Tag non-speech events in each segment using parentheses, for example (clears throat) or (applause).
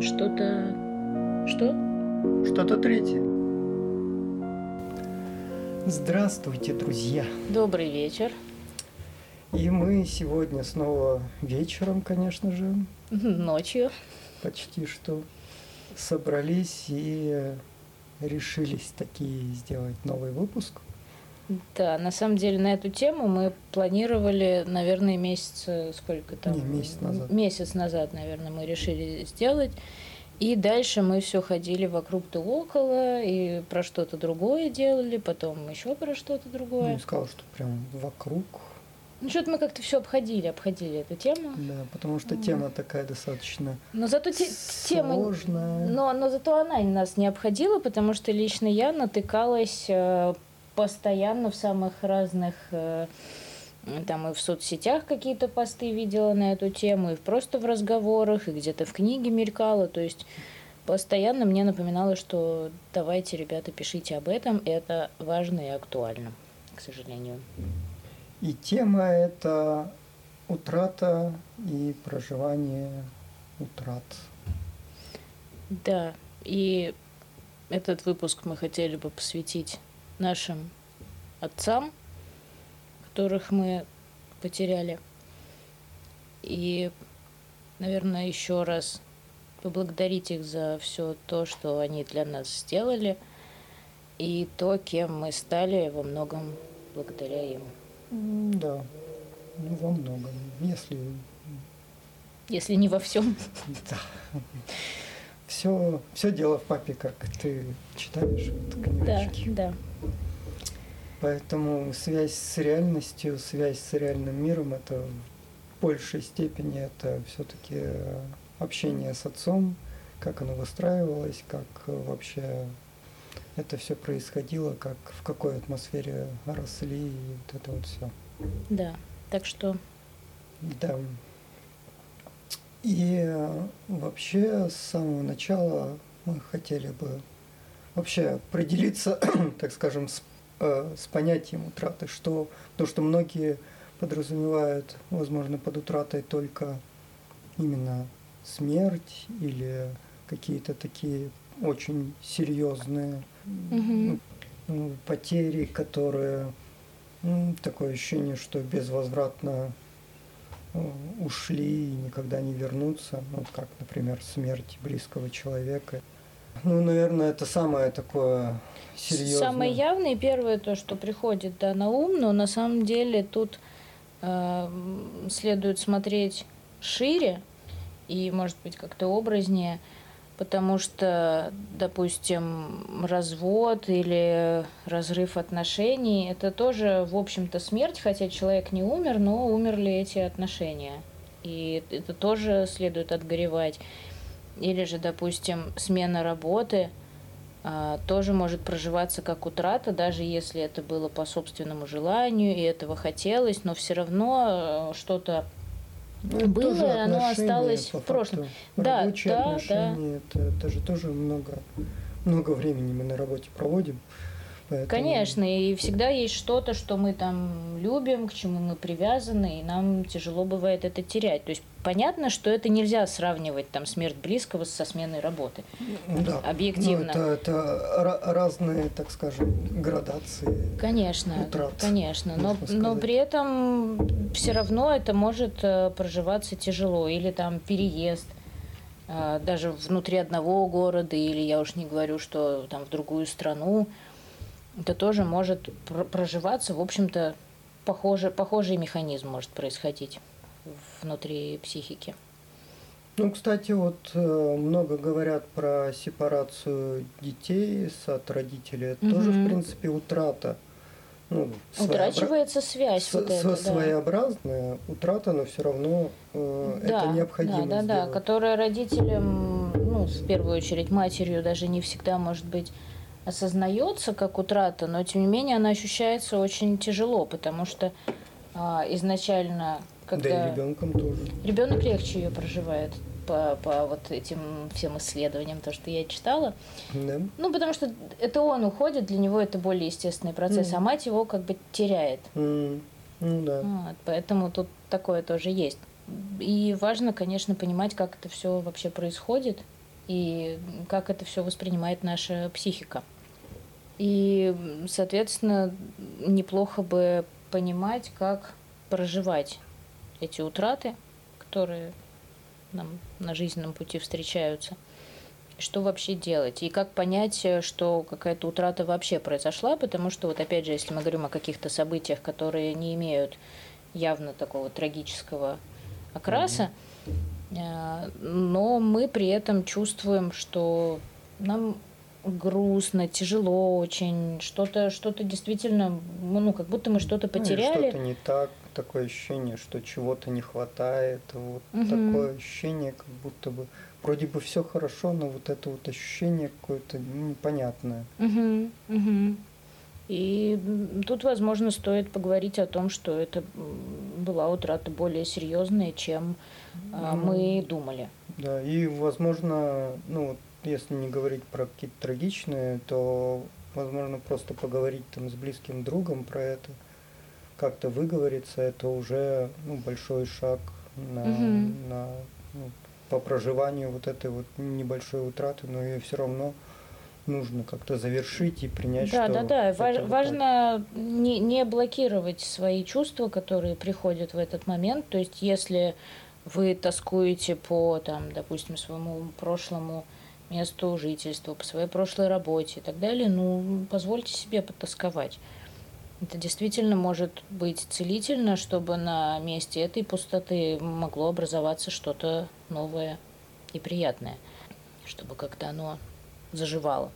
Что-то... Что? Что-то третье. Здравствуйте, друзья. Добрый вечер. И мы сегодня снова вечером, конечно же, Ночью. почти что собрались и решились такие сделать новый выпуск. Да, на самом деле на эту тему мы планировали, наверное, месяц, сколько там? Не, месяц назад. Месяц назад, наверное, мы решили сделать. И дальше мы все ходили вокруг да около, и про что-то другое делали, потом еще про что-то Ну, другое. не сказал, что прям вокруг. Ну, что-то мы как-то все обходили, обходили эту тему. Да, потому что тема такая достаточно Но зато те- тема... сложная. Но, но зато она нас не обходила, потому что лично я натыкалась э, постоянно в самых разных э, там и в соцсетях какие-то посты видела на эту тему, и просто в разговорах, и где-то в книге мелькала. То есть постоянно мне напоминало, что давайте, ребята, пишите об этом, это важно и актуально, к сожалению. И тема это утрата и проживание утрат. Да, и этот выпуск мы хотели бы посвятить нашим отцам, которых мы потеряли. И, наверное, еще раз поблагодарить их за все то, что они для нас сделали, и то, кем мы стали во многом благодаря им. Да, ну, во многом. Если Если не во всем. Да. Все, все дело в папе, как ты читаешь вот, Да, книжечки. да. Поэтому связь с реальностью, связь с реальным миром, это в большей степени это все-таки общение с отцом, как оно выстраивалось, как э, вообще это все происходило, как в какой атмосфере росли, и вот это вот все. Да. Так что Да. И э, вообще с самого начала мы хотели бы вообще определиться, (clears throat) так скажем, с, э, с понятием утраты, что то, что многие подразумевают, возможно, под утратой только именно смерть или какие-то такие очень серьезные Мгм. ну, потери, которые м, такое ощущение, что безвозвратно э, ушли и никогда не вернутся, ну, вот как, например, смерть близкого человека. Ну, наверное, это самое такое серьезное. Самое явное первое то, что приходит да, на ум, но на самом деле тут э, следует смотреть шире и, может быть, как-то образнее, потому что, допустим, развод или разрыв отношений – это тоже, в общем-то, смерть, хотя человек не умер, но умерли эти отношения. И это тоже следует отгоревать. Или же, допустим, смена работы а, тоже может проживаться как утрата, даже если это было по собственному желанию и этого хотелось, но все равно э, что-то Ну, было, и оно осталось в прошлом. Да, Рабочие да, да. отношения, Это, это же тоже много, много времени мы на работе проводим. Поэтому- Конечно, и всегда есть что-то, что мы там любим, к чему мы привязаны, и нам тяжело бывает это терять. То есть понятно, что это нельзя сравнивать там смерть близкого со сменой работы. Да. Объективно. Ну, это, это ра- разные, так скажем, градации. Конечно, Утрат, конечно, но, но при этом все равно это может э, проживаться тяжело. Или там переезд, э, даже внутри одного города, или я уж не говорю, что там в другую страну. Это тоже может пр- проживаться, в общем-то, похоже, похожий механизм может происходить внутри психики. Ну, кстати, вот э, много говорят про сепарацию детей от родителей. Это тоже, в принципе, утрата. Ну, своеобра- Утрачивается связь с- вот эта, да. своеобразная утрата, но все равно э, Да, это необходимо Да, да, да, сделать. которая родителям, ну, в первую очередь матерью, даже не всегда, может быть, осознается как утрата, но тем не менее она ощущается очень тяжело, потому что а, изначально, когда Да и ребенком тоже. ребенок легче ее проживает по, по вот этим всем исследованиям, то, что я читала. Да? Ну, потому что это он уходит, для него это более естественный процесс, Мгм. а мать его как бы теряет. М, Ну да. Вот, поэтому тут такое тоже есть. И важно, конечно, понимать, как это все вообще происходит, и как это все воспринимает наша психика. И, соответственно, неплохо бы понимать, как проживать эти утраты, которые нам на жизненном пути встречаются. Что вообще делать? И как понять, что какая-то утрата вообще произошла? Потому что, вот опять же, если мы говорим о каких-то событиях, которые не имеют явно такого трагического окраса, mm-hmm. но мы при этом чувствуем, что нам грустно, тяжело очень, что-то что действительно, ну, как будто мы что-то потеряли. Ну, что-то не так, такое ощущение, что чего-то не хватает, вот угу. такое ощущение, как будто бы вроде бы все хорошо, но вот это вот ощущение какое-то непонятное. Угу, угу. И тут, возможно, стоит поговорить о том, что это была утрата более серьезная, чем ну, мы думали. Да, и, возможно, ну если не говорить про какие-то трагичные, то, возможно, просто поговорить там с близким другом про это, как-то выговориться, это уже ну, большой шаг на, угу. на ну, по проживанию вот этой вот небольшой утраты, но ее все равно нужно как-то завершить и принять, да, что... Да, да. Важ, важно не, не блокировать свои чувства, которые приходят в этот момент. То есть, если вы тоскуете по, там, допустим, своему прошлому месту жительства, по своей прошлой работе и так далее, ну, позвольте себе потасковать. Это действительно может быть целительно, чтобы на месте этой пустоты могло образоваться что-то новое и приятное, чтобы как-то оно заживало.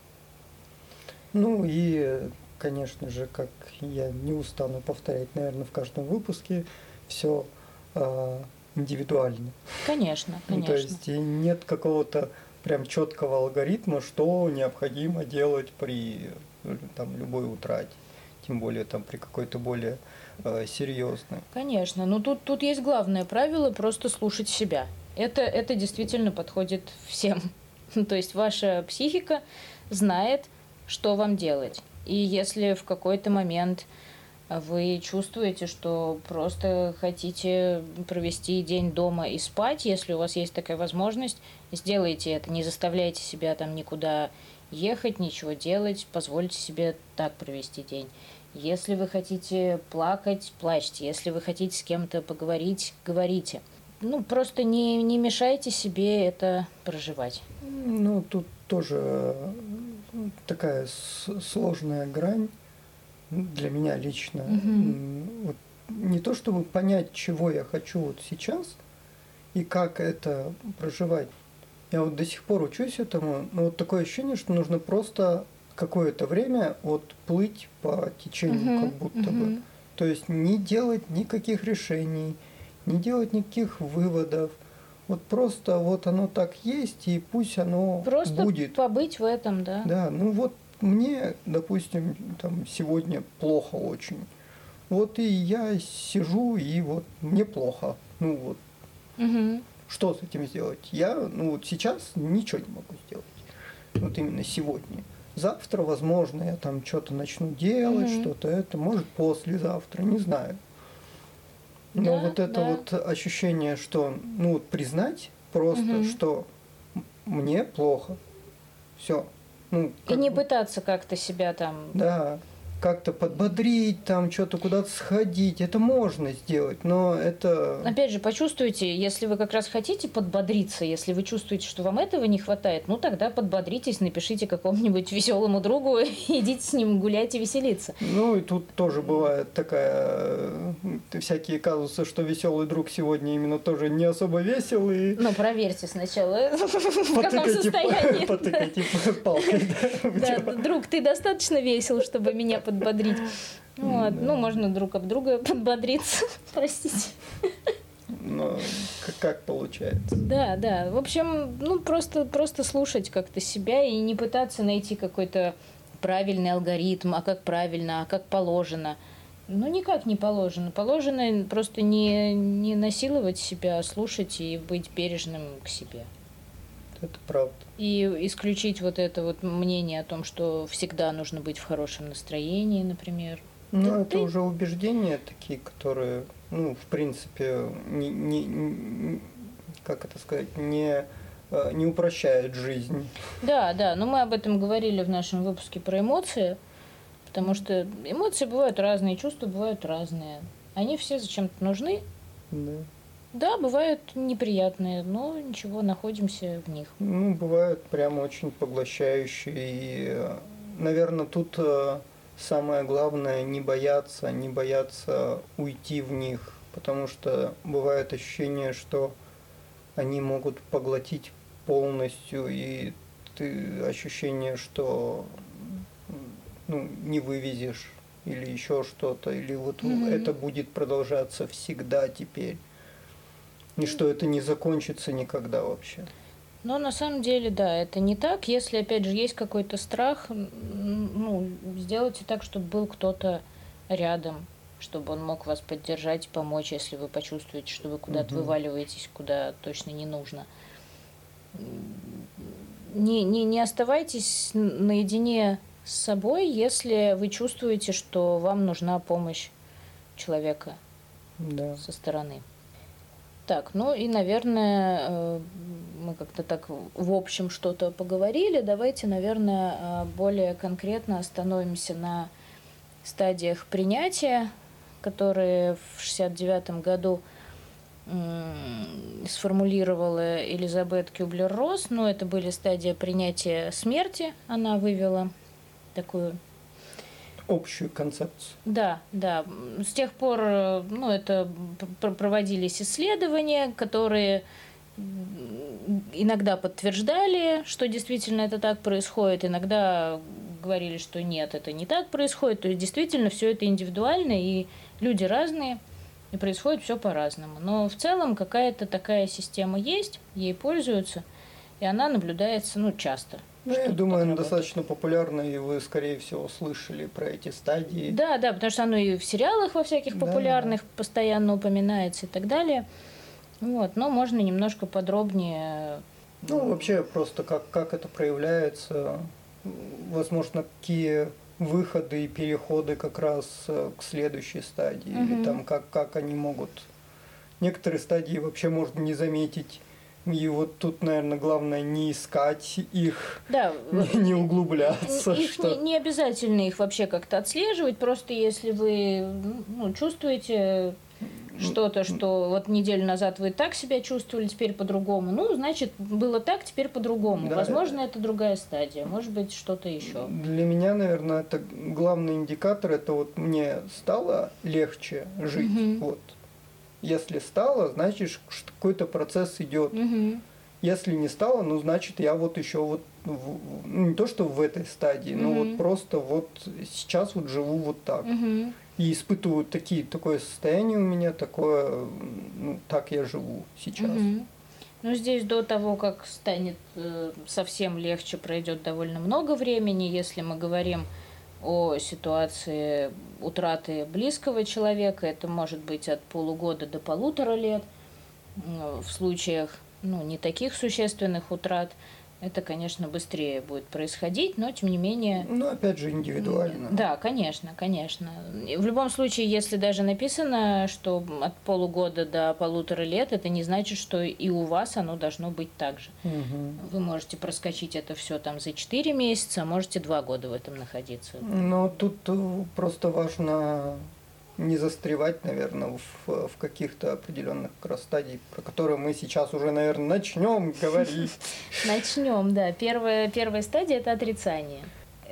Ну и, конечно же, как я не устану повторять, наверное, в каждом выпуске, все э, а, индивидуально. Конечно, конечно. Ну, то есть нет какого-то прям четкого алгоритма, что необходимо делать при там, любой утрате, тем более там при какой-то более э, серьезной. Конечно, но тут, тут есть главное правило просто слушать себя. Это, это действительно подходит всем. (laughs) То есть ваша психика знает, что вам делать. И если в какой-то момент вы чувствуете, что просто хотите провести день дома и спать, если у вас есть такая возможность, сделайте это, не заставляйте себя там никуда ехать, ничего делать, позвольте себе так провести день. Если вы хотите плакать, плачьте. Если вы хотите с кем-то поговорить, говорите. Ну, просто не, не мешайте себе это проживать. Ну, тут тоже такая сложная грань для меня лично. Угу. Вот не то чтобы понять, чего я хочу вот сейчас и как это проживать. Я вот до сих пор учусь этому, но вот такое ощущение, что нужно просто какое-то время вот плыть по течению, угу, как будто угу. бы. То есть не делать никаких решений, не делать никаких выводов. Вот просто вот оно так есть, и пусть оно просто будет. побыть в этом, да. Да, ну вот мне, допустим, там сегодня плохо очень. Вот и я сижу, и вот мне плохо. Ну вот. Угу. Что с этим сделать? Я, ну вот сейчас ничего не могу сделать. Вот именно сегодня. Завтра, возможно, я там что-то начну делать, угу. что-то это, может, послезавтра, не знаю. Но да, вот это да. вот ощущение, что, ну вот признать просто, угу. что мне плохо, все, ну, и не пытаться как-то себя там... Да, как-то подбодрить, там что-то куда-то сходить. Это можно сделать, но это... Опять же, почувствуйте, если вы как раз хотите подбодриться, если вы чувствуете, что вам этого не хватает, ну тогда подбодритесь, напишите какому-нибудь веселому другу, (laughs) идите с ним гулять и веселиться. Ну и тут тоже бывает такая э, всякие казусы, что веселый друг сегодня именно тоже не особо веселый. Ну проверьте сначала, (laughs) в каком состоянии. (laughs) Потыкайте палкой. Да, друг, ты достаточно весел, чтобы меня подбодрить. (laughs) Вот. Да. Ну, можно друг об друга (laughs) подбодриться. (laughs) Простите. Ну, как, как получается. Да, да. В общем, ну, просто, просто слушать как-то себя и не пытаться найти какой-то правильный алгоритм, а как правильно, а как положено. Ну, никак не положено. Положено просто не, не насиловать себя, а слушать и быть бережным к себе. Это правда. И исключить вот это вот мнение о том, что всегда нужно быть в хорошем настроении, например. Ну, да это ты... уже убеждения такие, которые, ну, в принципе, не, не, не как это сказать, не э, не упрощает жизнь. Да, да, но мы об этом говорили в нашем выпуске про эмоции, потому что эмоции бывают разные, чувства бывают разные. Они все зачем-то нужны. Да. Да, бывают неприятные, но ничего, находимся в них. Ну, бывают прямо очень поглощающие. И, наверное, тут э, самое главное не бояться, не бояться уйти в них, потому что бывает ощущение, что они могут поглотить полностью, и ты ощущение, что ну, не вывезешь или еще что-то, или вот mm-hmm. это будет продолжаться всегда теперь. И что это не закончится никогда вообще. Но на самом деле, да, это не так. Если, опять же, есть какой-то страх, ну, сделайте так, чтобы был кто-то рядом, чтобы он мог вас поддержать, помочь, если вы почувствуете, что вы куда-то угу. вываливаетесь, куда точно не нужно. Не, не, не оставайтесь наедине с собой, если вы чувствуете, что вам нужна помощь человека да. со стороны. Так, ну и, наверное, э, мы как-то так в общем что-то поговорили. Давайте, наверное, э, более конкретно остановимся на стадиях принятия, которые в 69 году сформулировала Элизабет Кюблер-Росс. Ну, это были стадии принятия смерти. Она вывела такую общую концепцию. Да, да. С тех пор, э, ну, это проводились исследования, которые иногда подтверждали, что действительно это так происходит, иногда говорили, что нет, это не так происходит. То есть действительно все это индивидуально, и люди разные, и происходит все по-разному. Но в целом какая-то такая система есть, ей пользуются, и она наблюдается ну, часто. Ну, я думаю, она достаточно популярна, и вы, скорее всего, слышали про эти стадии. Да, да, потому что оно и в сериалах во всяких популярных да. постоянно упоминается и так далее. Вот, но можно немножко подробнее. Ну, вообще, просто как, как это проявляется, возможно, какие выходы и переходы как раз э, к следующей стадии, угу. или там как, как они могут. Некоторые стадии вообще можно не заметить и вот тут, наверное, главное не искать их, да, (laughs) не, не углубляться. Их что... не, не обязательно их вообще как-то отслеживать, просто если вы ну, чувствуете что-то, что вот неделю назад вы так себя чувствовали, теперь по-другому. Ну, значит, было так, теперь по-другому. Да, Возможно, это другая стадия, может быть, что-то еще. Для меня, наверное, это главный индикатор, это вот мне стало легче жить. Угу. Вот если стало, значит, какой-то процесс идет. Угу. Если не стало, ну, значит, я вот еще вот, в, ну, не то, что в этой стадии, угу. но вот просто вот сейчас вот живу вот так. Угу. И испытываю такие, такое состояние у меня, такое, ну, так я живу сейчас. Угу. Ну, здесь до того, как станет э, совсем легче, пройдет довольно много времени, если мы говорим о ситуации утраты близкого человека. Это может быть от полугода до полутора лет. В случаях ну, не таких существенных утрат – это, конечно, быстрее будет происходить, но тем не менее... Ну, опять же, индивидуально. Да, конечно, конечно. В любом случае, если даже написано, что от полугода до полутора лет, это не значит, что и у вас оно должно быть так же. Угу. Вы можете проскочить это все там за 4 месяца, а можете 2 года в этом находиться. Но тут э, просто важно не застревать, наверное, в, в каких-то определенных как раз стадий, про которые мы сейчас уже, наверное, начнем (laughs) говорить. Начнем, да. Первая, первая стадия – это отрицание.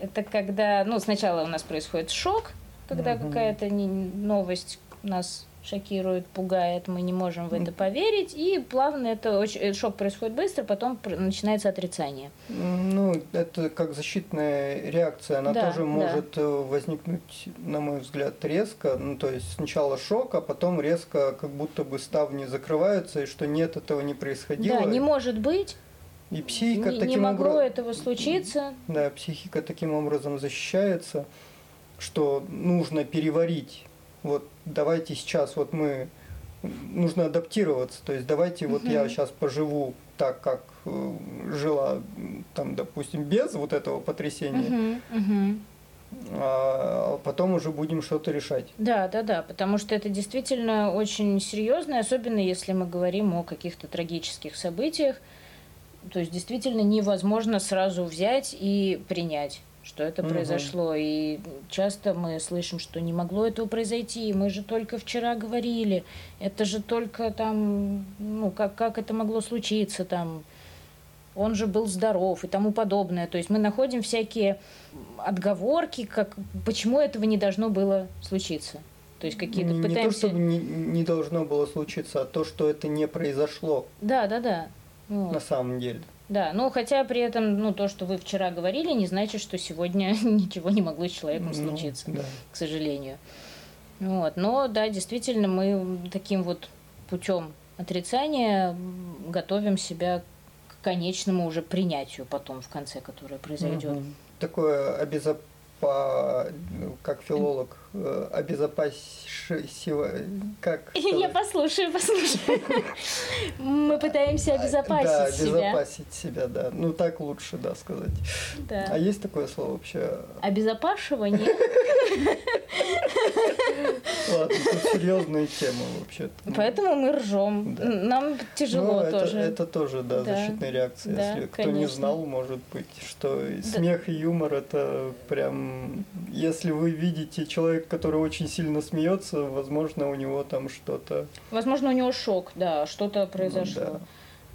Это когда, ну, сначала у нас происходит шок, когда какая-то новость нас шокирует, пугает, мы не можем в это поверить, и плавно это очень, шок происходит быстро, потом начинается отрицание. Ну, это как защитная реакция, она да, тоже может да. Э, возникнуть, на мой взгляд, резко. Ну, то есть сначала шок, а потом резко как будто бы ставни закрываются, и что нет, этого не происходило. Да, не может быть. И психика не, таким не могло образом... этого случиться. Да, психика таким образом защищается, что нужно переварить вот давайте сейчас вот мы нужно адаптироваться, то есть давайте вот я сейчас поживу так, как э, жила там, допустим, без вот этого потрясения. А потом уже будем что-то решать. Да, да, да, потому что это действительно очень серьезно, особенно если мы говорим о каких-то трагических событиях. То есть действительно невозможно сразу взять и принять что это угу. произошло. И часто мы слышим, что не могло этого произойти. Мы же только вчера говорили. Это же только там, ну, как, как это могло случиться там. Он же был здоров и тому подобное. То есть мы находим всякие отговорки, как, почему этого не должно было случиться. То есть какие-то не, пытаемся... Не то, чтобы не, не должно было случиться, а то, что это не произошло. Да, да, да. Вот. На самом деле. Да, ну хотя при этом, ну то, что вы вчера говорили, не значит, что сегодня (laughs) ничего не могло с человеком ну, случиться, да. к сожалению. Вот, но да, действительно, мы таким вот путем отрицания готовим себя к конечному уже принятию потом в конце, которое произойдет. Угу. Такое обезопасение по, как филолог, э, обезопасить как... (laughs) Я послушаю, послушаю. Мы пытаемся обезопасить да, себя. Да, обезопасить себя, да. Ну, так лучше, да, сказать. Да. А есть такое слово вообще? Обезопашивание? (laughs) Ладно, это серьезная тема вообще. Поэтому мы ржем. Нам тяжело ну, тоже. Это тоже, да, защитная реакция. Если кто не знал, может быть, что смех и юмор это прям... Если вы видите человека, который очень сильно смеется, возможно, у него там что-то... Возможно, у него шок, да, что-то произошло. Да.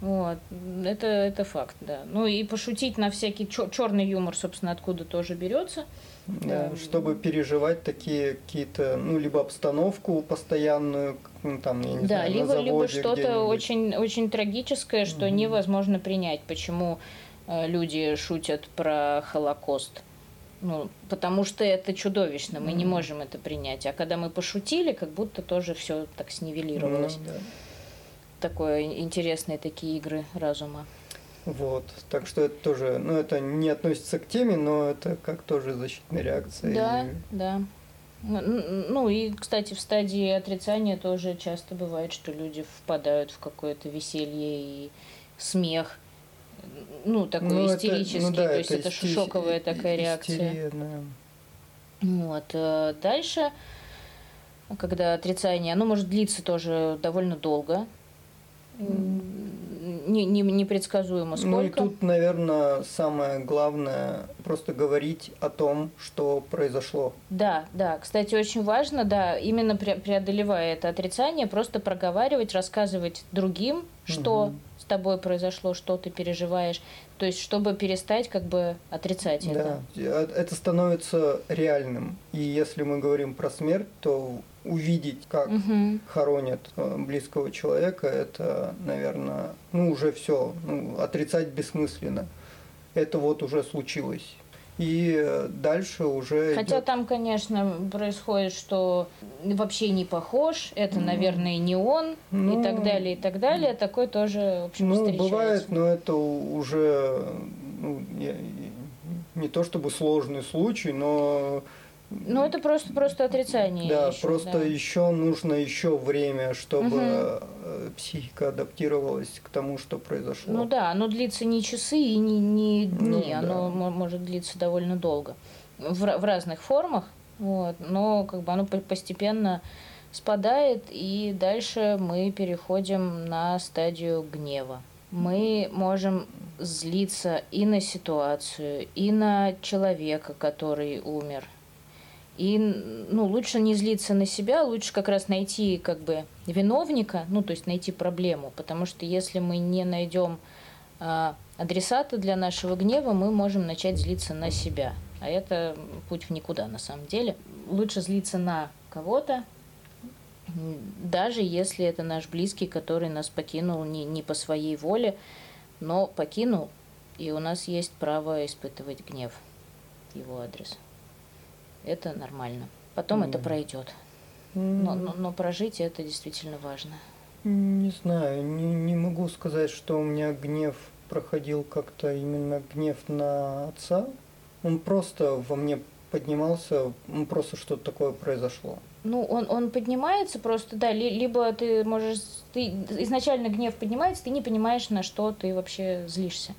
Вот, это, это факт, да. Ну и пошутить на всякий черный юмор, собственно, откуда тоже берется. Да, да, чтобы переживать такие какие-то, ну, либо обстановку постоянную, ну, там, я не да, знаю, либо, на заводе либо что-то очень, очень трагическое, что угу. невозможно принять. Почему э, люди шутят про Холокост? Ну, потому что это чудовищно, мы mm. не можем это принять. А когда мы пошутили, как будто тоже все так снивелировалось. Mm, да. Такое интересные такие игры разума. Вот, так что это тоже, ну это не относится к теме, но это как тоже защитная реакция. Да, и... да. Ну и, кстати, в стадии отрицания тоже часто бывает, что люди впадают в какое-то веселье и смех ну, такой ну, истерический, это, ну, да, то есть это, это шоковая такая реакция. да. Вот. Э, дальше, когда отрицание, оно может длиться тоже довольно долго. Не, не, непредсказуемо сколько. Ну и тут, наверное, самое главное просто говорить о том, что произошло. Да, да. Кстати, очень важно, да, именно преодолевая это отрицание, просто проговаривать, рассказывать другим, что угу с тобой произошло, что ты переживаешь. То есть, чтобы перестать как бы отрицать да. это. Да, это становится реальным. И если мы говорим про смерть, то увидеть, как угу. хоронят э, близкого человека, это, наверное, ну уже все, ну, отрицать бессмысленно. Это вот уже случилось и дальше уже. Хотя идет... там, конечно, происходит, что вообще не похож, это, mm. наверное, не он ну, и так далее, и так далее. Такой тоже, в общем, ну, встречается. бывает, но это уже ну, не, не то чтобы сложный случай, но ну, это просто, просто отрицание. Да, еще, просто да. еще нужно еще время, чтобы угу. психика адаптировалась к тому, что произошло. Ну да, оно длится не часы и не, не дни, ну, оно да. может длиться довольно долго. В, в разных формах, вот, но как бы оно постепенно спадает, и дальше мы переходим на стадию гнева. Мы можем злиться и на ситуацию, и на человека, который умер, и ну, лучше не злиться на себя, лучше как раз найти как бы виновника, ну то есть найти проблему, потому что если мы не найдем э, адресата для нашего гнева, мы можем начать злиться на себя. А это путь в никуда на самом деле. Лучше злиться на кого-то, даже если это наш близкий, который нас покинул не, не по своей воле, но покинул, и у нас есть право испытывать гнев его адрес это нормально. Потом mm. это пройдет. Mm. Но, но, но прожить это действительно важно. Не знаю, не, не могу сказать, что у меня гнев проходил как-то именно гнев на отца. Он просто во мне поднимался, ну, просто что-то такое произошло. Ну, он, он поднимается просто, да, ли, либо ты можешь, ты изначально гнев поднимается, ты не понимаешь, на что ты вообще злишься.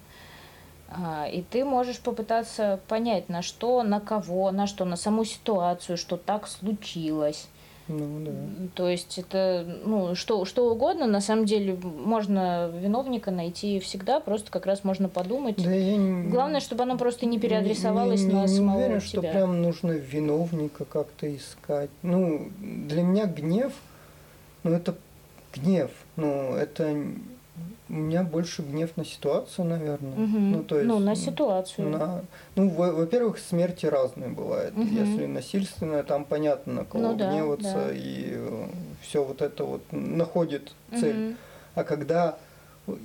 А, и ты можешь попытаться понять, на что, на кого, на что, на саму ситуацию, что так случилось. Ну, да. То есть это, ну, что, что угодно, на самом деле, можно виновника найти всегда, просто как раз можно подумать. Да я не, Главное, чтобы оно просто не переадресовалось не, не, на не самого уверен, себя. что прям нужно виновника как-то искать. Ну, для меня гнев, ну, это гнев. Ну, это у меня больше гнев на ситуацию, наверное. Мгм. Ну, то есть, ну, на ситуацию. на- ну, во- во-первых, смерти разные бывают. Мгм. Если насильственная, там понятно, на кого Ну да, гневаться, да. и все вот это вот находит цель. Мгм. А когда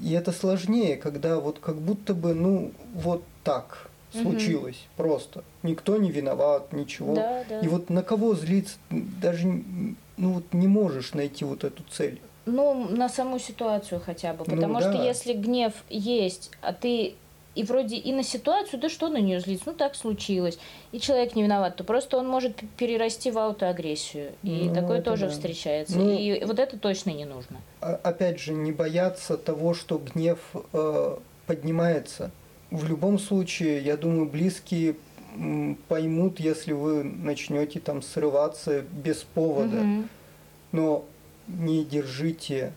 и это сложнее, когда вот как будто бы, ну, вот так случилось просто. Никто не виноват, ничего. Да, да. И вот на кого злиться, даже ну вот не можешь найти вот эту цель. Ну, на саму ситуацию хотя бы. Ну Потому что да. если гнев есть, а ты и вроде и на ситуацию, да что на нее злиться, ну так случилось, и человек не виноват, то просто он может перерасти в аутоагрессию. И Ну, такое тоже да. встречается. Ну- и вот это точно не нужно. А- опять же, не бояться того, что гнев э, поднимается. В любом случае, я думаю, близкие поймут, если вы начнете там срываться без повода. Мгм. но не держите.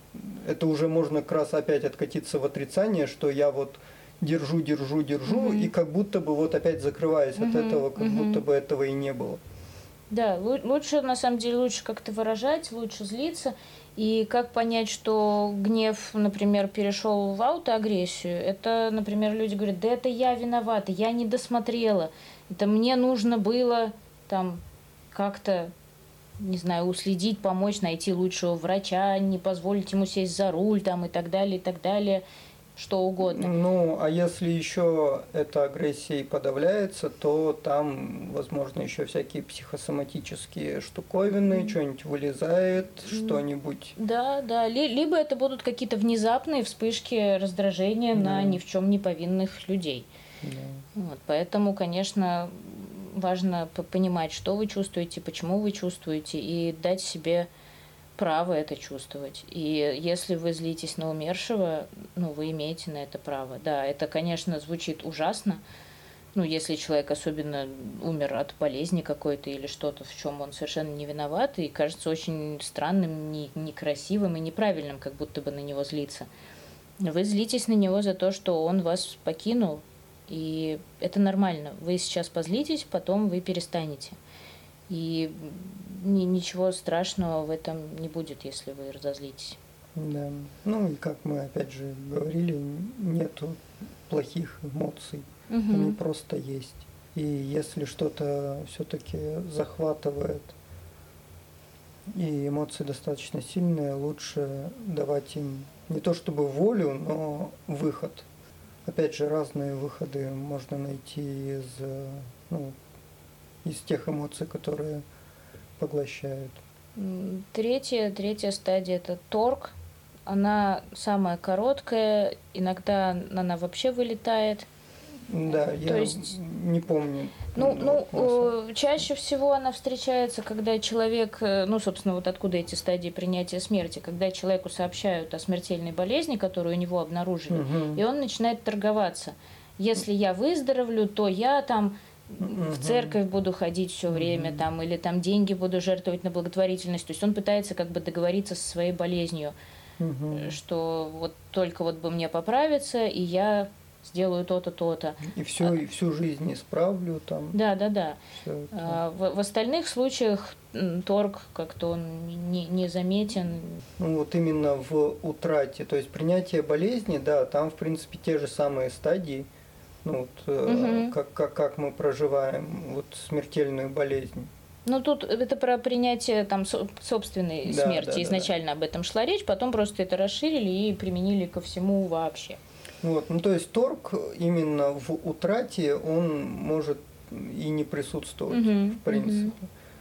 Это уже можно как раз опять откатиться в отрицание, что я вот держу, держу, держу, Мгм. и как будто бы вот опять закрываюсь от Мгм, этого, как мгм. будто бы этого и не было. Да, лу- лучше, на самом деле, лучше как-то выражать, лучше злиться. И как понять, что гнев, например, перешел в аутоагрессию, это, например, люди говорят, да это я виновата, я не досмотрела, это мне нужно было там как-то, не знаю, уследить, помочь, найти лучшего врача, не позволить ему сесть за руль там и так далее, и так далее, что угодно. Ну, а если еще эта агрессия и подавляется, то там, возможно, еще всякие психосоматические штуковины, что-нибудь вылезает, что-нибудь. Да, да. Ли- либо это будут какие-то внезапные вспышки раздражения на Да. ни в чем не повинных людей. Да. Вот, поэтому, конечно, важно понимать, что вы чувствуете, почему вы чувствуете, и дать себе право это чувствовать. И если вы злитесь на умершего, ну, вы имеете на это право. Да, это, конечно, звучит ужасно. Ну, если человек особенно умер от болезни какой-то или что-то, в чем он совершенно не виноват, и кажется очень странным, не- некрасивым и неправильным, как будто бы на него злиться. Вы злитесь на него за то, что он вас покинул, и это нормально. Вы сейчас позлитесь, потом вы перестанете. И ни- ничего страшного в этом не будет, если вы разозлитесь. Да. Ну и как мы опять же говорили, нету плохих эмоций. Мгм. Они просто есть. И если что-то все-таки захватывает, и эмоции достаточно сильные, лучше давать им не то чтобы волю, но выход. Опять же, разные выходы можно найти из, э, ну, из тех эмоций, которые поглощают. Третья, третья стадия это торг. Она самая короткая, иногда она вообще вылетает. Да, То я есть- не помню. Ну, ну э, чаще всего она встречается, когда человек, э, ну, собственно, вот откуда эти стадии принятия смерти, когда человеку сообщают о смертельной болезни, которую у него обнаружили, Мгм. и он начинает торговаться. Если я выздоровлю, то я там в церковь буду ходить все время, там, или там деньги буду жертвовать на благотворительность. То есть он пытается как бы договориться со своей болезнью, э, что вот только вот бы мне поправиться, и я сделаю то-то, то-то. И все, и всю жизнь исправлю там. Да, да, да. А В, в остальных случаях торг как-то он не, не заметен. Ну вот именно в утрате, то есть принятие болезни, да, там в принципе те же самые стадии, ну вот Мгм. как, как, как мы проживаем вот смертельную болезнь. Ну, тут это про принятие там со- собственной Да, смерти. да, да, Изначально об этом шла речь, потом просто это расширили и применили ко всему вообще. Вот, ну то есть торг именно в утрате он может и не присутствовать Мгм, в принципе.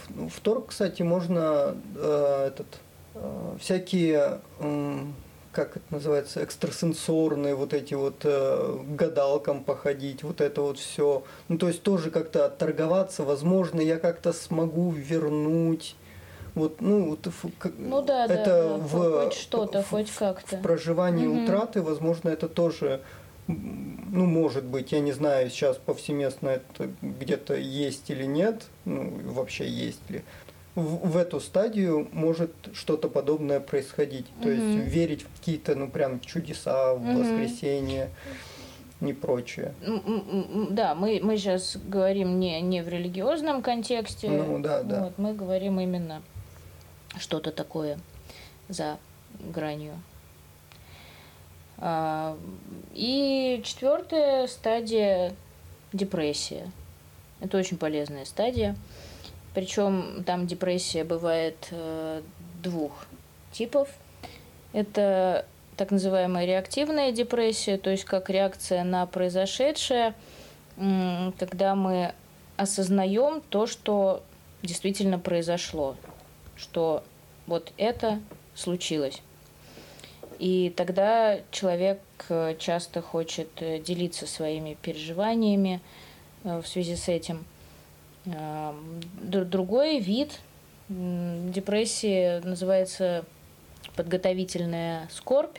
В, в торг, кстати, можно э, этот э, всякие м, как это называется, экстрасенсорные вот эти вот э, гадалкам походить, вот это вот все. Ну, то есть тоже как-то торговаться, возможно, я как-то смогу вернуть. Вот, ну, вот, Ну да, это да, в, хоть что-то, хоть как-то. В проживании Мгм. утраты, возможно, это тоже, ну, может быть, я не знаю, сейчас повсеместно это где-то есть или нет, ну, вообще есть ли. В в, эту стадию может что-то подобное происходить. То Мгм. есть верить в какие-то, ну прям чудеса, в Мгм. воскресенье и прочее. М, Да, мы, мы сейчас говорим не, не в религиозном контексте. Ну, да, да. Вот, мы говорим именно что-то такое за гранью. А, И четвертая стадия депрессия. Это очень полезная стадия. Причем там депрессия бывает э, двух типов. Это так называемая реактивная депрессия, то есть как реакция на произошедшее, когда мы осознаем то, что действительно произошло, что вот это случилось. И тогда человек э, часто хочет э, делиться своими переживаниями э, в связи с этим. Д- Другой вид депрессии называется подготовительная скорбь.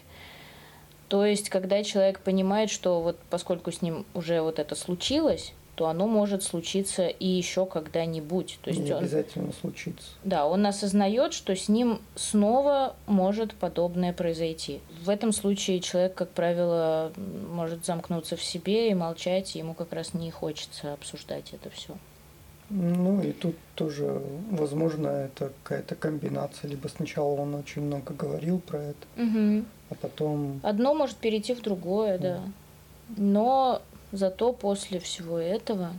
То есть, когда человек понимает, что вот поскольку с ним уже вот это случилось, то оно может случиться и еще когда-нибудь. То есть Не он, обязательно случится. да, он осознает, что с ним снова может подобное произойти. В этом случае человек, как правило, может замкнуться в себе и молчать, и ему как раз не хочется обсуждать это все. Ну и тут тоже, возможно, это какая-то комбинация. Либо сначала он очень много говорил про это, а потом Одно может перейти в другое, да. Но зато после всего этого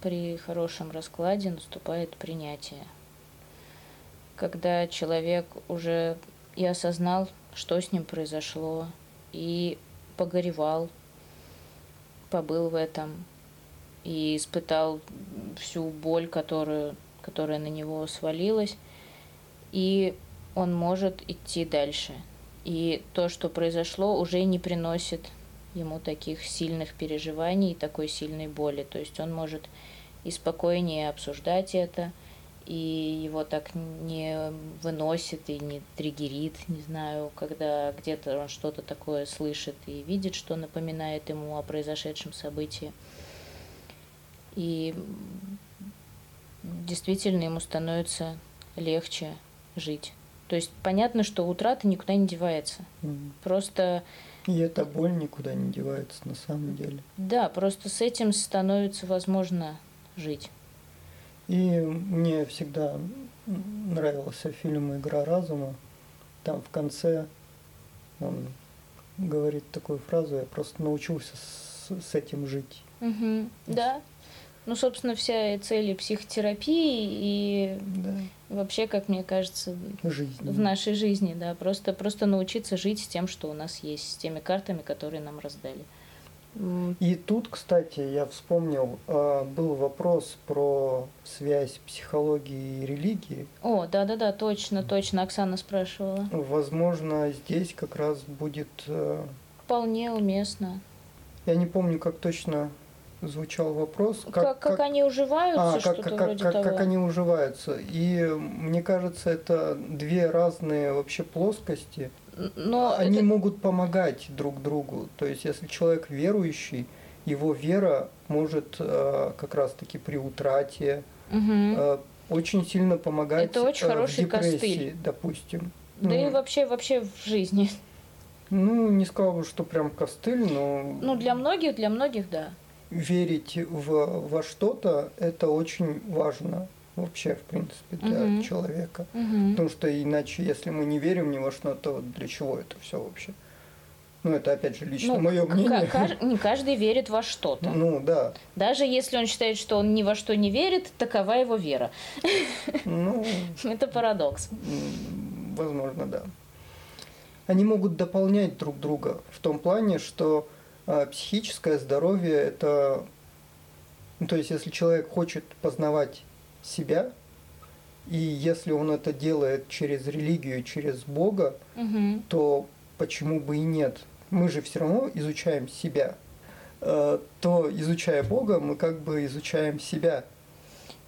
при хорошем раскладе наступает принятие. Когда человек уже и осознал, что с ним произошло, и погоревал, побыл в этом, и испытал всю боль, которую, которая на него свалилась, и он может идти дальше. И то, что произошло, уже не приносит ему таких сильных переживаний и такой сильной боли. То есть он может и спокойнее обсуждать это, и его так не выносит и не триггерит, не знаю, когда где-то он что-то такое слышит и видит, что напоминает ему о произошедшем событии. И действительно ему становится легче жить. То есть понятно, что утрата никуда не девается. м, Просто, и эта боль никуда не девается на самом деле. да, просто с этим становится возможно жить. И мне всегда нравился фильм «Игра разума». Там в конце он говорит такую фразу, я просто научился с, с этим жить. Мгм. Да. Ну, собственно, вся цель психотерапии, и Да, вообще, как мне кажется, жизнь. в нашей жизни, да, просто, просто научиться жить с тем, что у нас есть, с теми картами, которые нам раздали. И тут, кстати, я вспомнил, а, был вопрос про связь психологии и религии. О, да-да-да, точно, точно, Оксана спрашивала. Возможно, здесь как раз будет... э, Вполне уместно. Я не помню, как точно звучал вопрос. Как, как, они уживаются, А, как, как, как, вроде как, того. как они уживаются. И мне кажется, это две разные вообще плоскости. Но они это- могут помогать друг другу. То есть, если человек верующий, его вера может э, как раз-таки при утрате Мгм. э, очень сильно помогать Это очень э, в хороший депрессии, костыль. допустим. Да и Ну, вообще, вообще в жизни. Ну, не сказал бы, что прям костыль, но Ну, для многих, для многих, да. Верить в, во что-то это очень важно вообще, в принципе, для Мгм. человека. Мгм. Потому что иначе, если мы не верим ни во что, то для чего это все вообще? Ну, это опять же лично Ну, мое к- мнение. каж- не каждый верит во что-то. Ну да. Даже если он считает, что он ни во что не верит, такова его вера. Ну, (laughs) Это парадокс. возможно, да. Они могут дополнять друг друга в том плане, что психическое здоровье это. Ну, то есть, если человек хочет познавать себя, и если он это делает через религию, через Бога, Мгм. то почему бы и нет? Мы же все равно изучаем себя. Э, То, изучая Бога, мы как бы изучаем себя.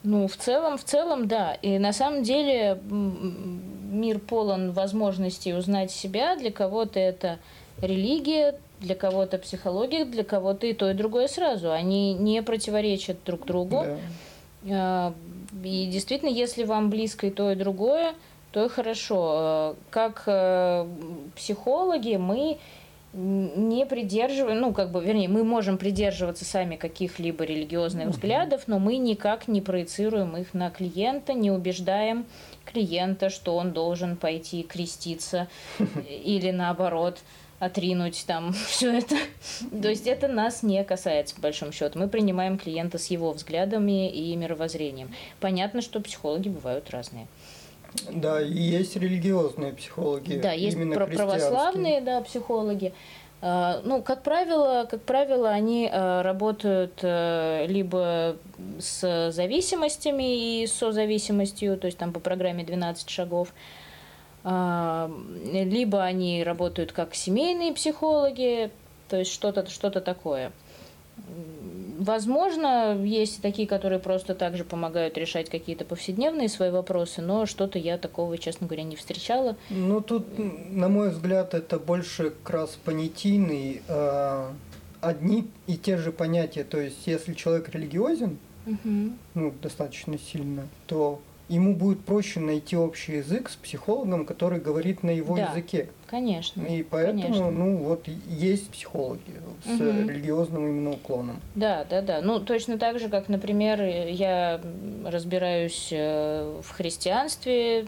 Ну, в целом, в целом, да. И на самом деле мир полон возможностей узнать себя. Для кого-то это религия, для кого-то психология, для кого-то и то, и другое сразу. Они не противоречат друг другу. Да. А, И действительно, если вам близко и то, и другое, то и хорошо. Как э, психологи мы не придерживаем, ну, как бы, вернее, мы можем придерживаться сами каких-либо религиозных взглядов, но мы никак не проецируем их на клиента, не убеждаем клиента, что он должен пойти креститься (laughs) или наоборот отринуть там (laughs) все это. То есть это нас не касается, по большому счету. Мы принимаем клиента с его взглядами и мировоззрением. Понятно, что психологи бывают разные. Да, и есть религиозные психологи. Да, есть про православные да, психологи. А, ну, как правило, как правило, они а, работают э, либо с зависимостями и созависимостью, то есть там по программе 12 шагов, а, либо они работают как семейные психологи, то есть что-то что такое. Возможно, есть такие, которые просто также помогают решать какие-то повседневные свои вопросы, но что-то я такого, честно говоря, не встречала. Ну, тут, на мой взгляд, это больше как раз понятийный, э, одни и те же понятия. То есть, если человек религиозен, угу. ну, достаточно сильно, то ему будет проще найти общий язык с психологом, который говорит на его да, языке. Конечно. И поэтому, конечно. ну, вот есть психологи с угу. религиозным именно уклоном. Да, да, да. Ну, точно так же, как, например, я разбираюсь э, в христианстве,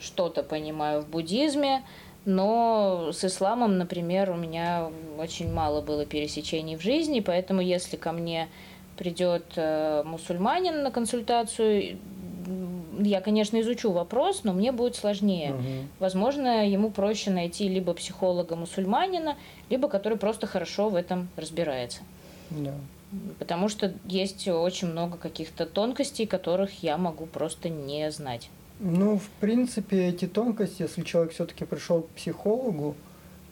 что-то понимаю в буддизме, но с исламом, например, у меня очень мало было пересечений в жизни, поэтому если ко мне придет э, мусульманин на консультацию, я, конечно, изучу вопрос, но мне будет сложнее. Угу. Возможно, ему проще найти либо психолога-мусульманина, либо который просто хорошо в этом разбирается. Да. Потому что есть очень много каких-то тонкостей, которых я могу просто не знать. Ну, в принципе, эти тонкости, если человек все-таки пришел к психологу,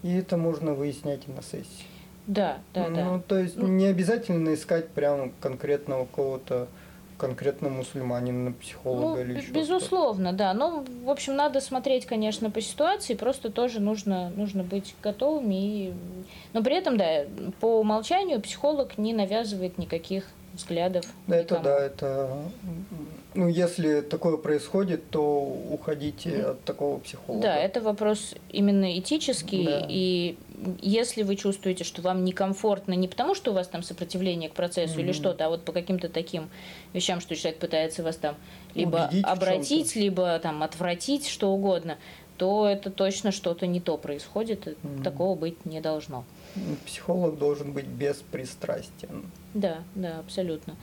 и это можно выяснять и на сессии. Да, да, ну, да. Ну, то есть ну, не обязательно искать прямо конкретного кого-то конкретно мусульманина, психолога ну, или еще Безусловно, что-то. да. Ну, в общем, надо смотреть, конечно, по ситуации, просто тоже нужно, нужно быть готовыми. И... Но при этом, да, по умолчанию психолог не навязывает никаких взглядов. Да, это да, это ну, если такое происходит, то уходите от такого психолога. Да, это вопрос именно этический. Да. И если вы чувствуете, что вам некомфортно не потому, что у вас там сопротивление к процессу mm-hmm. или что-то, а вот по каким-то таким вещам, что человек пытается вас там либо Убедить обратить, либо там отвратить, что угодно, то это точно что-то не то происходит. Mm-hmm. Такого быть не должно. Психолог должен быть беспристрастен. Да, да, абсолютно.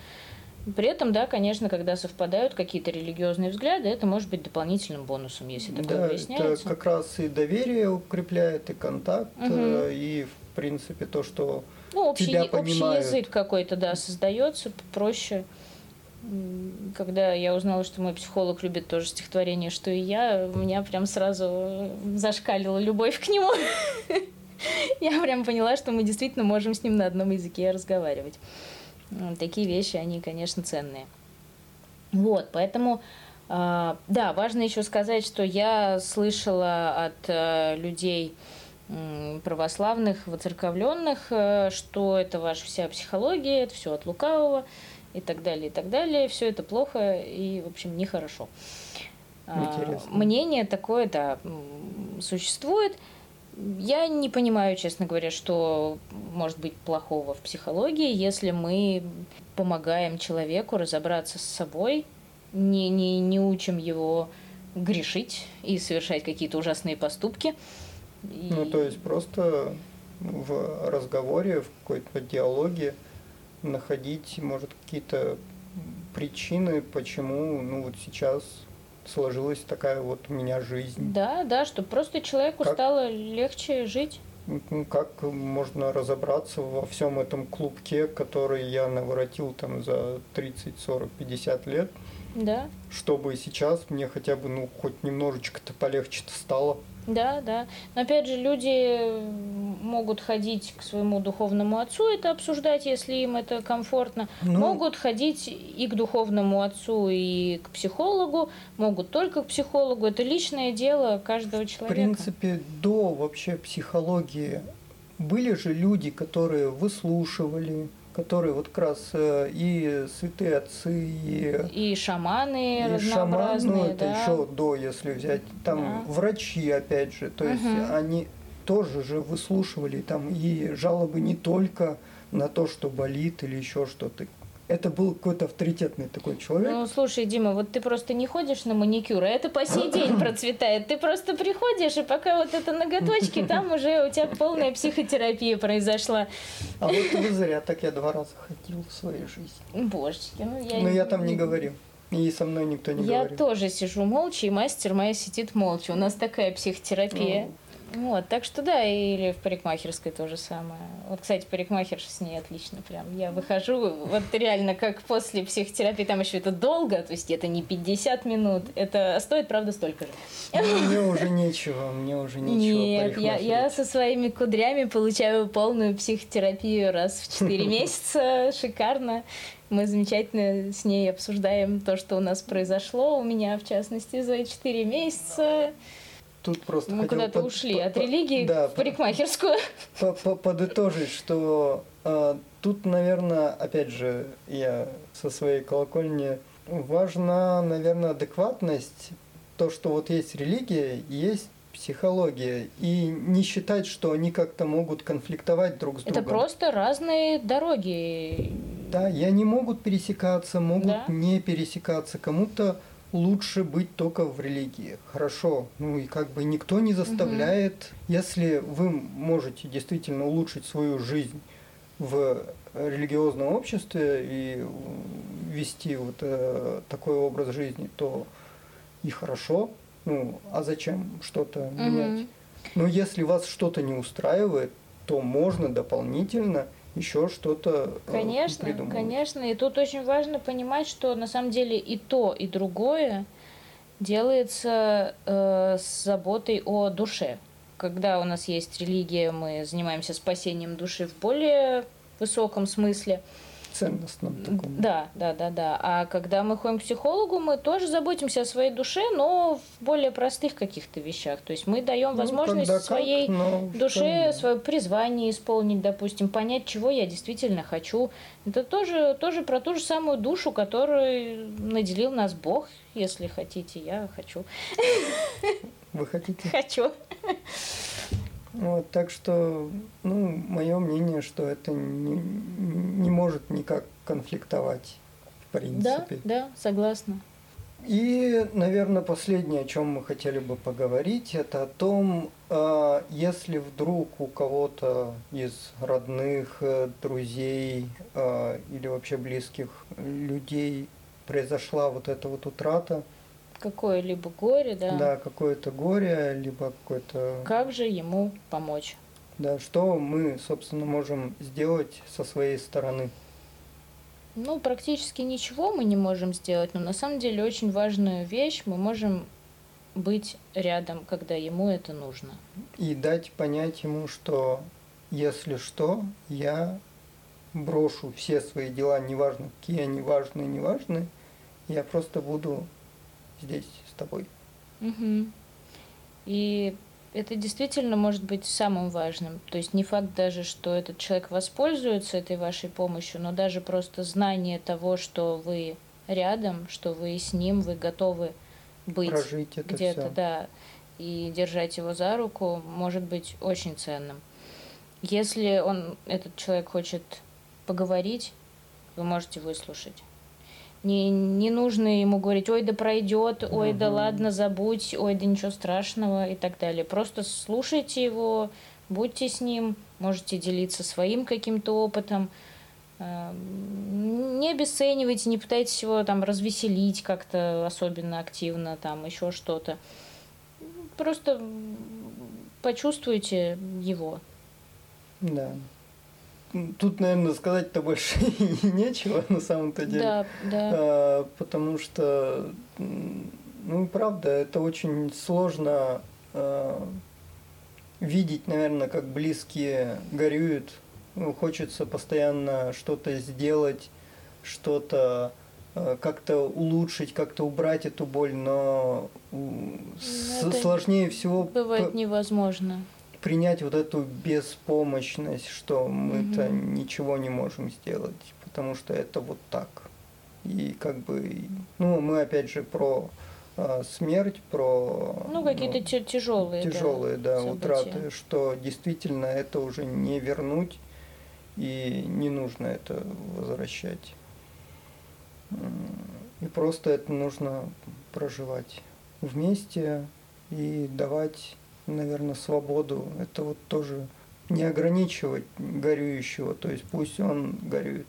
При этом, да, конечно, когда совпадают какие-то религиозные взгляды, это может быть дополнительным бонусом, если такое да, выясняется. Это как раз и доверие укрепляет, и контакт, угу. и, в принципе, то, что ну, общий, тебя понимают. общий язык какой-то, да, создается проще. Когда я узнала, что мой психолог любит тоже стихотворение, что и я, у меня прям сразу зашкалила любовь к нему. (laughs) Я прям поняла, что мы действительно можем с ним на одном языке разговаривать. Такие вещи, они, конечно, ценные. Вот, поэтому, а, да, важно еще сказать, что я слышала от э, людей православных, воцерковленных, э, что это ваша вся психология, это все от лукавого и так далее, и так далее. Все это плохо и, в общем, нехорошо. А, Интересно. Мнение такое, да, существует. Я не понимаю, честно говоря, что может быть плохого в психологии, если мы помогаем человеку разобраться с собой, не, не, не учим его грешить и совершать какие-то ужасные поступки. И... Ну, то есть просто в разговоре, в какой-то диалоге находить, может, какие-то причины, почему ну, вот сейчас сложилась такая вот у меня жизнь. Да, да, что просто человеку как, стало легче жить. Как можно разобраться во всем этом клубке, который я наворотил там за 30, 40, 50 лет? Да. Чтобы сейчас мне хотя бы, ну, хоть немножечко-то полегче-то стало. Да, да. Но опять же, люди могут ходить к своему духовному отцу, это обсуждать, если им это комфортно. Ну, могут ходить и к духовному отцу, и к психологу, могут только к психологу. Это личное дело каждого человека. В принципе, до вообще психологии были же люди, которые выслушивали, который вот как раз э, и святые отцы, и, И шаманы и шаман, разнообразные, ну это да. еще до, если взять, там Да. врачи, опять же, то есть Мгм. они тоже же выслушивали там и жалобы не только на то, что болит или еще что-то. Это был какой-то авторитетный такой человек. Ну, слушай, Дима, вот ты просто не ходишь на маникюр, а это по сей день процветает. Ты просто приходишь, и пока вот это ноготочки, там уже у тебя полная психотерапия произошла. А вот вы зря, так я два раза ходил в своей жизни. Божечки, ну я... Но я там не говорил. И со мной никто не Я говорил. тоже сижу молча, и мастер моя сидит молча. У нас такая психотерапия. Вот, так что да, или в парикмахерской то же самое. Вот, кстати, парикмахерша с ней отлично прям. Я выхожу, вот реально, как после психотерапии, там еще это долго, то есть это не 50 минут, это стоит, правда, столько же. Ну, мне уже нечего, мне уже нечего Нет, я, я со своими кудрями получаю полную психотерапию раз в 4 (laughs) месяца. Шикарно. Мы замечательно с ней обсуждаем то, что у нас произошло. У меня, в частности, за 4 месяца. Тут просто Мы куда-то под- ушли по- от религии да, в парикмахерскую. по- по- подытожить, что э, тут, наверное, опять же, я со своей колокольни, важна, наверное, адекватность, то, что вот есть религия, есть психология, и не считать, что они как-то могут конфликтовать друг с Это другом. просто разные дороги. Да, и они могут пересекаться, могут Да. не пересекаться. Кому-то лучше быть только в религии. Хорошо. Ну и как бы никто не заставляет. Если вы можете действительно улучшить свою жизнь в религиозном обществе и вести вот э, такой образ жизни, то и хорошо. Ну, а зачем что-то менять? Мгм. Но если вас что-то не устраивает, то можно дополнительно еще что-то э, Конечно, придумывать. конечно. И тут очень важно понимать, что на самом деле и то, и другое делается э, с заботой о душе. Когда у нас есть религия, мы занимаемся спасением души в более высоком смысле. Ценностном таком. Да, да, да, да. А когда мы ходим к психологу, мы тоже заботимся о своей душе, но в более простых каких-то вещах. То есть мы даем Ну, возможность как, своей но душе целом, свое призвание исполнить, допустим, понять, чего я действительно хочу. Это тоже, тоже про ту же самую душу, которую наделил нас Бог, если хотите, я хочу. Вы хотите? Хочу. Вот, так что, ну, мое мнение, что это не, не может никак конфликтовать, в Да, принципе. да, согласна. И, наверное, последнее, о чем мы хотели бы поговорить, это о том, э, если вдруг у кого-то из родных, э, друзей э, или вообще близких людей произошла вот эта вот утрата, Какое-либо горе, да. да, какое-то горе, либо какое-то... Как же ему помочь? Да, что мы, собственно, можем сделать со своей стороны? Ну, практически ничего мы не можем сделать, но на самом деле очень важную вещь мы можем быть рядом, когда ему это нужно. И дать понять ему, что если что, я брошу все свои дела, неважно, какие они важные, неважные, я просто буду здесь с тобой. Мгм. И это действительно может быть самым важным. То есть не факт даже, что этот человек воспользуется этой вашей помощью, но даже просто знание того, что вы рядом, что вы с ним, вы готовы быть где-то, да, и держать его за руку, может быть очень ценным. Если он, этот человек хочет поговорить, вы можете выслушать. Не, не нужно ему говорить, ой, да пройдет, ой, да ладно, забудь, ой, да ничего страшного и так далее. Просто слушайте его, будьте с ним, можете делиться своим каким-то опытом. Эм, Не обесценивайте, не пытайтесь его там развеселить как-то особенно активно, там еще что-то. Просто почувствуйте его. Да. Тут, наверное, сказать-то больше (laughs) и нечего на самом-то деле. Да, да. А, потому что, ну, правда, это очень сложно а, видеть, наверное, как близкие горюют. Ну, хочется постоянно что-то сделать, что-то а, как-то улучшить, как-то убрать эту боль, но с- это сложнее всего Бывает невозможно. Принять вот эту беспомощность, что мы-то Мгм. ничего не можем сделать, потому что это вот так. И как бы, ну, мы опять же про а, смерть, про Ну, какие-то те- тяжелые. да, тяжелые, да, события. утраты, что действительно это уже не вернуть и не нужно это возвращать. И просто это нужно проживать вместе и давать, наверное, свободу. Это вот тоже не ограничивать горюющего, то есть пусть он горюет.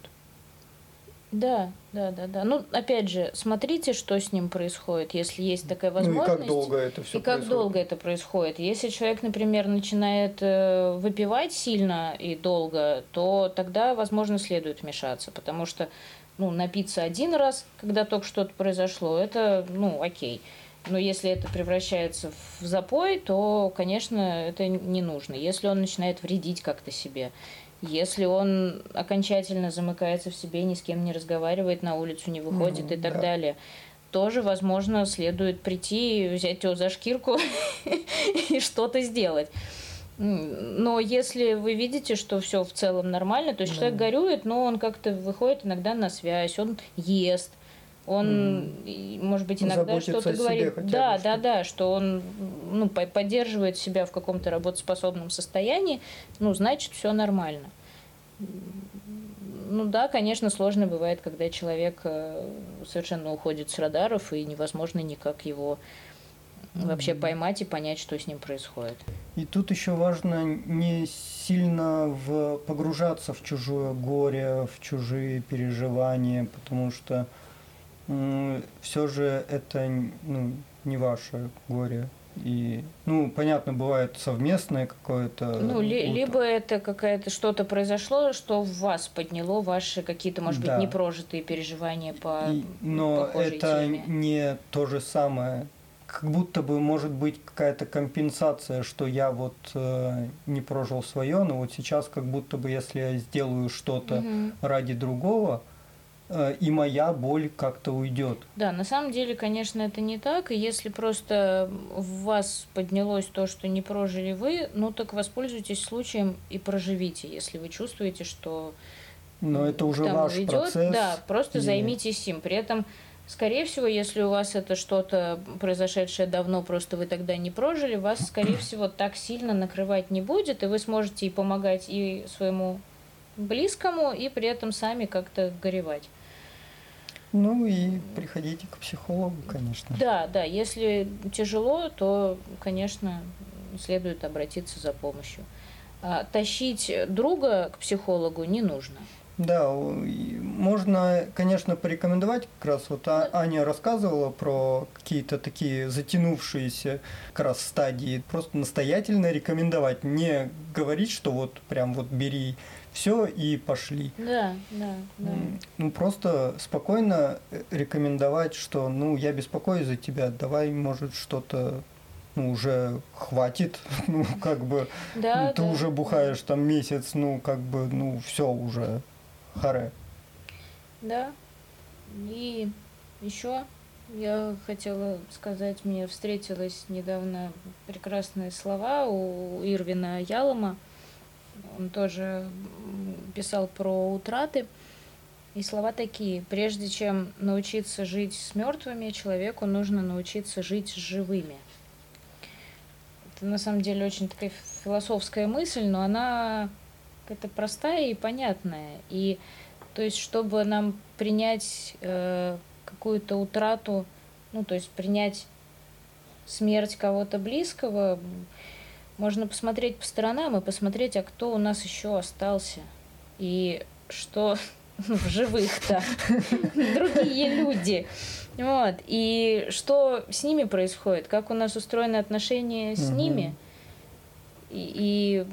Да, да, да, да. Ну, опять же, смотрите, что с ним происходит, если есть такая Ну и возможность. как долго это все И как долго это происходит? Если человек, например, начинает э, выпивать сильно и долго, то тогда, возможно, следует вмешаться, потому что ну, напиться один раз, когда только что-то произошло, это, ну, окей. Но если это превращается в запой, то, конечно, это не нужно. Если он начинает вредить как-то себе, если он окончательно замыкается в себе, ни с кем не разговаривает, на улицу не выходит Ну, и так да. далее, тоже, возможно, следует прийти, взять его за шкирку (laughs) и что-то сделать. Но если вы видите, что все в целом нормально, то есть Да. человек горюет, но он как-то выходит иногда на связь, он ест, он, и, может быть, Ну, иногда что-то говорит. хотя бы, Да, что- да, да, что он ну, по- поддерживает себя в каком-то работоспособном состоянии, ну, значит, все нормально. Ну да, конечно, сложно бывает, когда человек э, совершенно уходит с радаров, и невозможно никак его вообще поймать и понять, что с ним происходит. И тут еще важно не сильно в, погружаться в чужое горе, в чужие переживания, потому что все же это ну, не ваше горе. И, ну, понятно, бывает совместное какое-то. Ну, ли- либо это какая-то что-то произошло, что в вас подняло ваши какие-то, может Да. быть, непрожитые переживания по И- но это теме. не то же самое. Как будто бы может быть какая-то компенсация, что я вот э, не прожил свое, но вот сейчас как будто бы если я сделаю что-то Мгм. ради другого, и моя боль как-то уйдет. Да, на самом деле, конечно, это не так. И если просто в вас поднялось то, что не прожили вы, ну так воспользуйтесь случаем и проживите, если вы чувствуете, что Но это уже ваш ведет. процесс. Да, просто и- займитесь им. При этом, скорее всего, если у вас это что-то произошедшее давно, просто вы тогда не прожили, вас, скорее (clears throat) всего, так сильно накрывать не будет, и вы сможете и помогать и своему близкому, и при этом сами как-то горевать. Ну и приходите к психологу, конечно. Да, да, если тяжело, то, конечно, следует обратиться за помощью. А тащить друга к психологу не нужно. Да, можно, конечно, порекомендовать, как раз вот А- Аня рассказывала про какие-то такие затянувшиеся как раз стадии, просто настоятельно рекомендовать, не говорить, что вот прям вот бери все и пошли. Да, да, да. Ну, просто спокойно э, рекомендовать, что, ну, я беспокоюсь за тебя, давай, может, что-то, ну, уже хватит, (laughs) ну, как бы, Да, ты да, уже бухаешь там месяц, ну, как бы, ну, все уже, харе. Да. И еще я хотела сказать, мне встретилась недавно прекрасные слова у Ирвина Ялома. Он тоже писал про утраты. И слова такие. Прежде чем научиться жить с мертвыми, человеку нужно научиться жить с живыми. Это на самом деле очень такая философская мысль, но она какая-то простая и понятная. И то есть, чтобы нам принять э, какую-то утрату, ну, то есть принять смерть кого-то близкого, можно посмотреть по сторонам и посмотреть, а кто у нас еще остался. И что ну, (laughs) в живых-то (laughs) другие люди. Вот. И что с ними происходит, как у нас устроены отношения с Мгм. ними. И, и,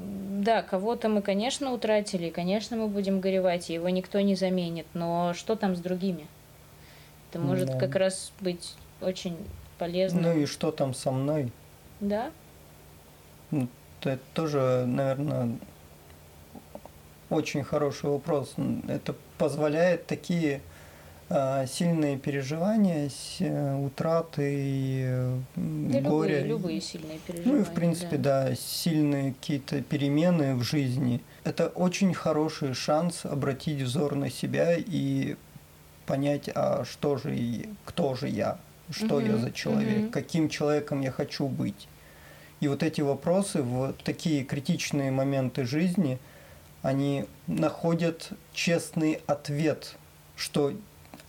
да, кого-то мы, конечно, утратили, конечно, мы будем горевать, и его никто не заменит. Но что там с другими? Это может Да. как раз быть очень полезно. Ну и что там со мной? Да, Ну, Это тоже, наверное, очень хороший вопрос. Это позволяет такие а, сильные переживания, э, утраты, да горе. Любые, любые сильные переживания. Ну и в принципе, да, да сильные какие-то перемены в жизни. Это очень хороший шанс обратить взор на себя и понять, а что же и кто же я, что угу, я за человек, угу. каким человеком я хочу быть. И вот эти вопросы в такие критичные моменты жизни, они находят честный ответ, что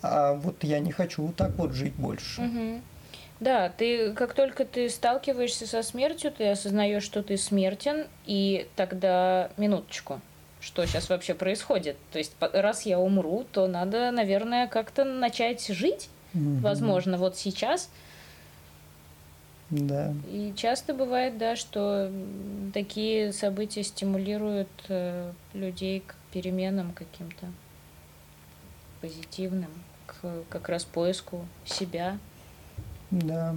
а вот я не хочу так вот жить больше. Угу. Да, ты как только ты сталкиваешься со смертью, ты осознаешь, что ты смертен, и тогда минуточку, что сейчас вообще происходит. То есть раз я умру, то надо, наверное, как-то начать жить, угу. возможно, вот сейчас. Да. И часто бывает, да, что такие события стимулируют э, людей к переменам каким-то позитивным, к как раз поиску себя. Да.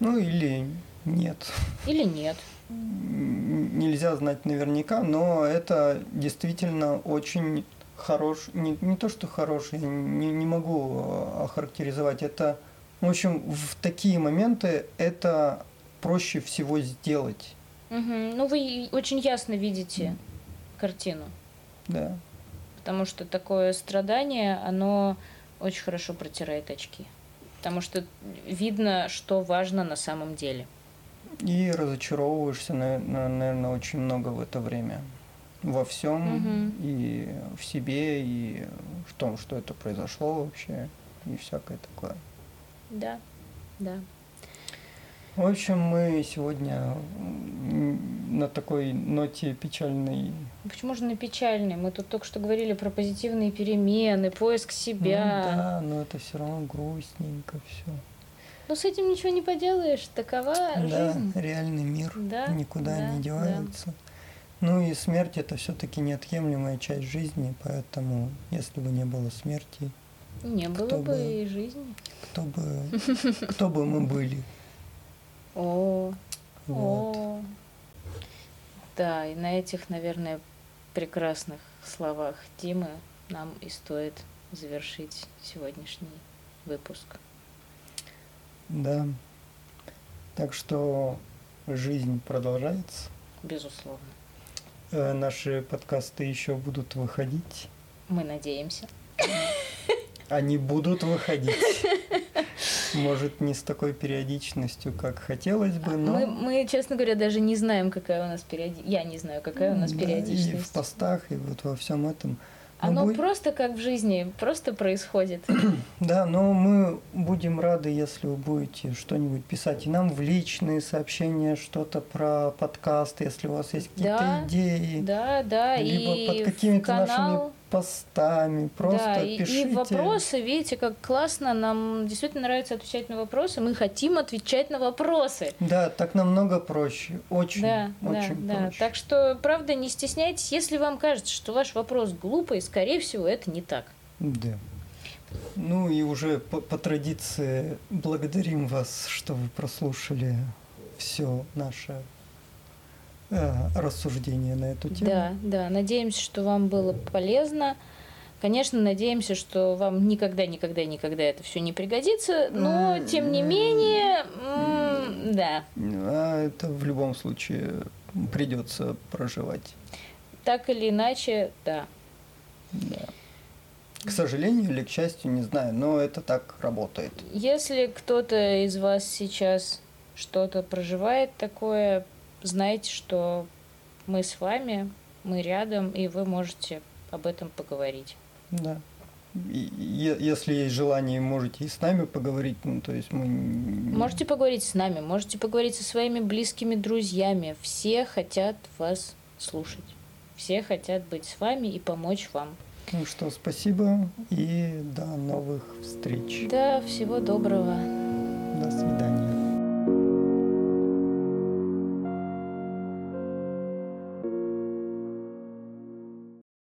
Ну или нет. Или нет. Нельзя знать наверняка, но это действительно очень хорош, не, не то что хороший, не, не могу э, охарактеризовать, это в общем, в такие моменты это проще всего сделать. Угу. Ну, вы очень ясно видите картину. Да. Потому что такое страдание, оно очень хорошо протирает очки. Потому что видно, что важно на самом деле. И разочаровываешься, наверное, очень много в это время. Во всем, угу. и в себе, и в том, что это произошло вообще, и всякое такое. Да, да. В общем, мы сегодня на такой ноте печальной. Почему же на печальной? Мы тут только что говорили про позитивные перемены, поиск себя. Ну, да, но это все равно грустненько все. Ну, с этим ничего не поделаешь, такова да, жизнь. реальный мир да, никуда да, не девается. Да. Ну и смерть это все-таки неотъемлемая часть жизни, поэтому если бы не было смерти, не было бы, бы и жизни. Кто бы, кто бы мы были. О, вот. о. Да, и на этих, наверное, прекрасных словах Димы нам и стоит завершить сегодняшний выпуск. Да. Так что жизнь продолжается. Безусловно. Э, наши подкасты еще будут выходить. Мы надеемся. (laughs) Они будут выходить. Может, не с такой периодичностью, как хотелось бы, но... Мы, мы честно говоря, даже не знаем, какая у нас периодичность. Я не знаю, какая у нас да, периодичность. И в постах, и вот во всем этом. Оно будь... просто как в жизни, просто происходит. (clears throat) да, но мы будем рады, если вы будете что-нибудь писать и нам в личные сообщения, что-то про подкаст, если у вас есть какие-то да, идеи. Да, да, либо и под какими-то канал... нашими постами, просто да, пишите. И, и вопросы, видите, как классно, нам действительно нравится отвечать на вопросы, мы хотим отвечать на вопросы. Да, так намного проще, очень, да, очень да, проще. Да. Так что, правда, не стесняйтесь, если вам кажется, что ваш вопрос глупый, скорее всего, это не так. Да. Ну и уже по, по традиции благодарим вас, что вы прослушали все наше рассуждения на эту тему. Да, да. Надеемся, что вам было полезно. Конечно, надеемся, что вам никогда, никогда, никогда это все не пригодится, но тем не менее, да. А это в любом случае придется проживать. Так или иначе, да. Да. К сожалению или к счастью, не знаю, но это так работает. Если кто-то из вас сейчас что-то проживает такое, знайте, что мы с вами, мы рядом, и вы можете об этом поговорить. Да. И, если есть желание, можете и с нами поговорить. Ну, то есть мы... Можете поговорить с нами, можете поговорить со своими близкими друзьями. Все хотят вас слушать. Все хотят быть с вами и помочь вам. Ну что, спасибо и до новых встреч. Да, всего доброго. До свидания.